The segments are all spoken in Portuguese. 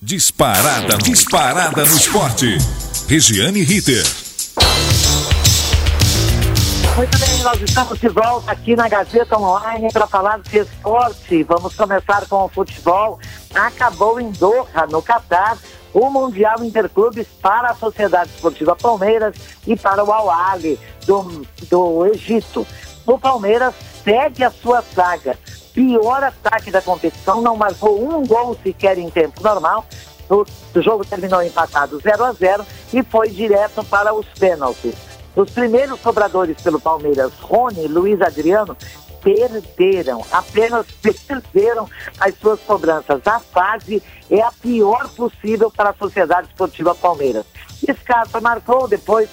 Disparada, disparada no esporte. Regiane Ritter. Muito bem, nós estamos de volta aqui na Gazeta Online para falar de esporte. Vamos começar com o futebol. Acabou em Doha, no Catar, o Mundial Interclubes para a Sociedade Esportiva Palmeiras e para o Al-Ali do, do Egito. O Palmeiras segue a sua saga pior ataque da competição, não marcou um gol sequer em tempo normal. O, jogo terminou empatado 0 a 0 e foi direto para os pênaltis. Os primeiros cobradores pelo Palmeiras, Rony e Luiz Adriano, perderam, apenas perderam as suas cobranças. A fase é a pior possível para a Sociedade Esportiva Palmeiras. Scarpa marcou, depois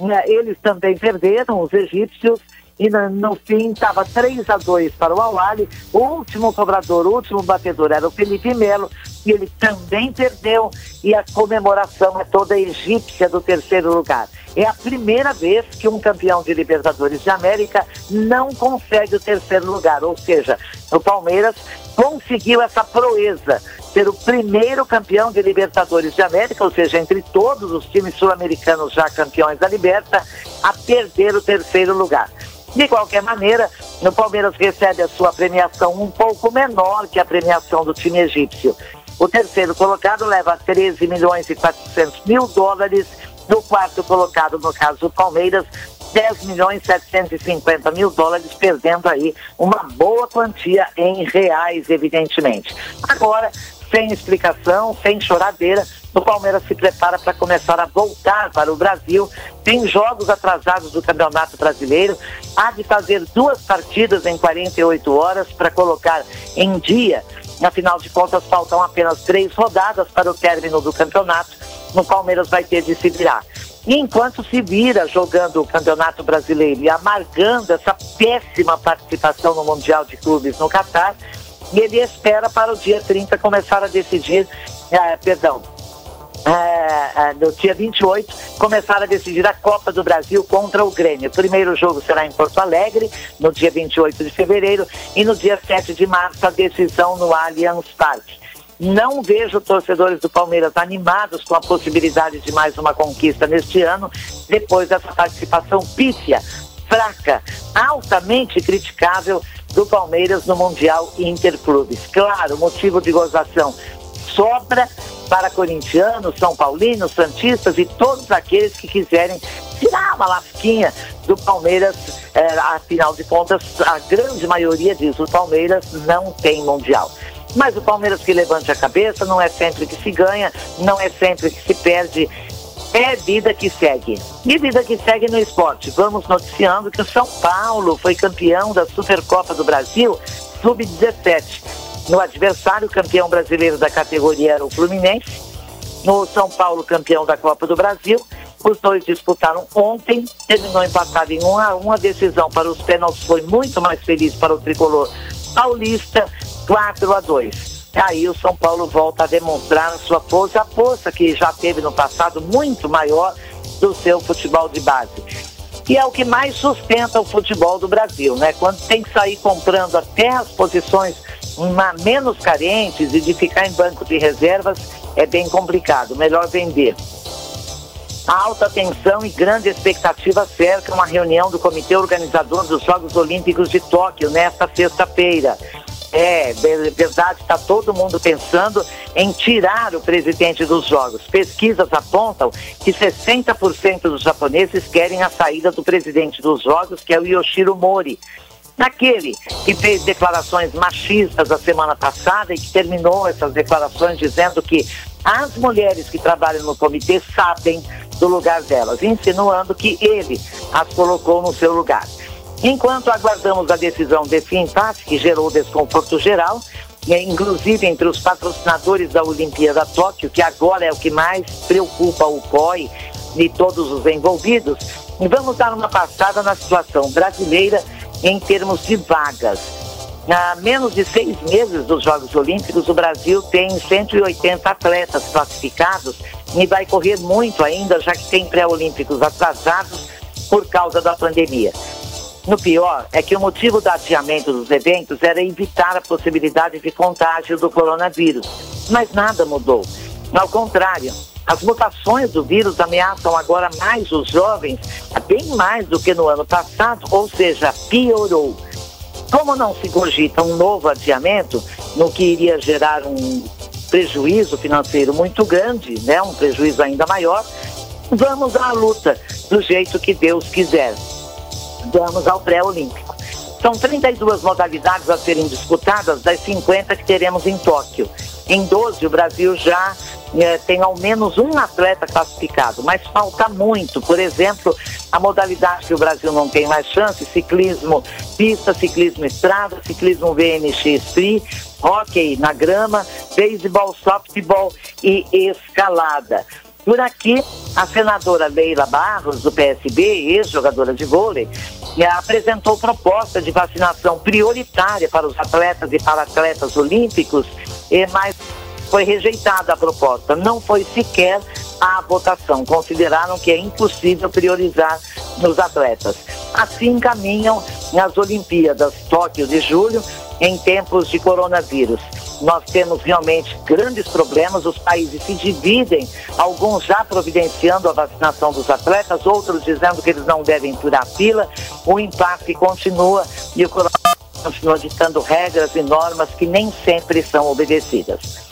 né, eles também perderam, os egípcios, e no, fim estava 3 a 2 para o Awali. O último cobrador, o último batedor era o Felipe Melo e ele também perdeu e a comemoração é toda egípcia do terceiro lugar. É a primeira vez que um campeão de Libertadores de América não consegue o terceiro lugar, ou seja, o Palmeiras conseguiu essa proeza, ser o primeiro campeão de Libertadores de América, ou seja, entre todos os times sul-americanos já campeões da Liberta, a perder o terceiro lugar. De qualquer maneira, o Palmeiras recebe a sua premiação um pouco menor que a premiação do time egípcio. O terceiro colocado leva 13 milhões e 400 mil dólares. No quarto colocado, no caso do Palmeiras, 10 milhões e 750 mil dólares, perdendo aí uma boa quantia em reais, evidentemente. Agora, sem explicação, sem choradeira, o Palmeiras se prepara para começar a voltar para o Brasil. Tem jogos atrasados do Campeonato Brasileiro. Há de fazer duas partidas em 48 horas para colocar em dia. Afinal de contas, faltam apenas três rodadas para o término do campeonato. O Palmeiras vai ter de se virar. E enquanto se vira jogando o Campeonato Brasileiro e amargando essa péssima participação no Mundial de Clubes no Catar, ele espera para o dia 30 começar a decidir, eh, perdão, é, é, no dia 28, começaram a decidir a Copa do Brasil contra o Grêmio. O primeiro jogo será em Porto Alegre, no dia 28 de fevereiro, e no dia 7 de março, a decisão no Allianz Parque. Não vejo torcedores do Palmeiras animados com a possibilidade de mais uma conquista neste ano, depois dessa participação pífia, fraca, altamente criticável do Palmeiras no Mundial Interclubes. Claro, motivo de gozação sobra para corintianos, são paulinos, santistas e todos aqueles que quiserem tirar uma lasquinha do Palmeiras. É, afinal de contas, a grande maioria diz o Palmeiras não tem mundial. Mas o Palmeiras que levante a cabeça, não é sempre que se ganha, não é sempre que se perde. É vida que segue. E vida que segue no esporte. Vamos noticiando que o São Paulo foi campeão da Supercopa do Brasil, sub-17 no adversário, campeão brasileiro da categoria era o Fluminense. No São Paulo, campeão da Copa do Brasil. Os dois disputaram ontem, terminou empatado em 1 a 1 A decisão para os pênaltis foi muito mais feliz para o tricolor paulista, 4 a 2. Aí o São Paulo volta a demonstrar sua pose, a força que já teve no passado muito maior do seu futebol de base. E é o que mais sustenta o futebol do Brasil, né? Quando tem que sair comprando até as posições menos carentes e de ficar em banco de reservas é bem complicado, melhor vender. Alta tensão e grande expectativa cercam a reunião do comitê organizador dos Jogos Olímpicos de Tóquio nesta sexta-feira. É, verdade, está todo mundo pensando em tirar o presidente dos Jogos. Pesquisas apontam que 60% dos japoneses querem a saída do presidente dos Jogos, que é o Yoshiro Mori. Naquele que fez declarações machistas a semana passada e que terminou essas declarações dizendo que as mulheres que trabalham no comitê sabem do lugar delas, insinuando que ele as colocou no seu lugar. Enquanto aguardamos a decisão desse impasse que gerou desconforto geral, inclusive entre os patrocinadores da Olimpíada Tóquio, que agora é o que mais preocupa o COI e todos os envolvidos, vamos dar uma passada na situação brasileira em termos de vagas. Há menos de seis meses dos Jogos Olímpicos, o Brasil tem 180 atletas classificados e vai correr muito ainda, já que tem pré-olímpicos atrasados por causa da pandemia. No pior, é que o motivo do adiamento dos eventos era evitar a possibilidade de contágio do coronavírus. Mas nada mudou. Ao contrário, as mutações do vírus ameaçam agora mais os jovens, bem mais do que no ano passado, ou seja, piorou. Como não se cogita um novo adiamento, no que iria gerar um prejuízo financeiro muito grande, né, um prejuízo ainda maior, vamos à luta do jeito que Deus quiser. Vamos ao pré-olímpico. São 32 modalidades a serem disputadas das 50 que teremos em Tóquio. Em 12, o Brasil já é, tem ao menos um atleta classificado, mas falta muito. Por exemplo, a modalidade que o Brasil não tem mais chance, ciclismo pista, ciclismo estrada, ciclismo VMX free, hockey na grama, beisebol, softball e escalada. Por aqui, a senadora Leila Barros, do PSB, ex-jogadora de vôlei, apresentou proposta de vacinação prioritária para os atletas e para atletas olímpicos, mas foi rejeitada a proposta. Não foi sequer a votação. Consideraram que é impossível priorizar nos atletas. Assim caminham as Olimpíadas Tóquio de julho em tempos de coronavírus. Nós temos realmente grandes problemas, os países se dividem, alguns já providenciando a vacinação dos atletas, outros dizendo que eles não devem furar a fila. O impasse continua e o continua ditando regras e normas que nem sempre são obedecidas.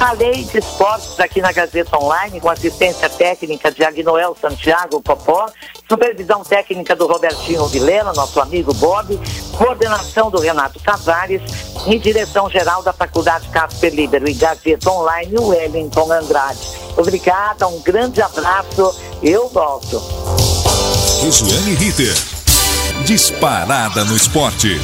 A lei de esportes aqui na Gazeta Online, com assistência técnica de Agnoel Santiago Popó, supervisão técnica do Robertinho Vilela, nosso amigo Bob, coordenação do Renato Tavares e direção geral da Faculdade Casper Libero e Gazeta Online, Wellington Andrade. Obrigada, um grande abraço, eu volto. Ritter, disparada no esporte.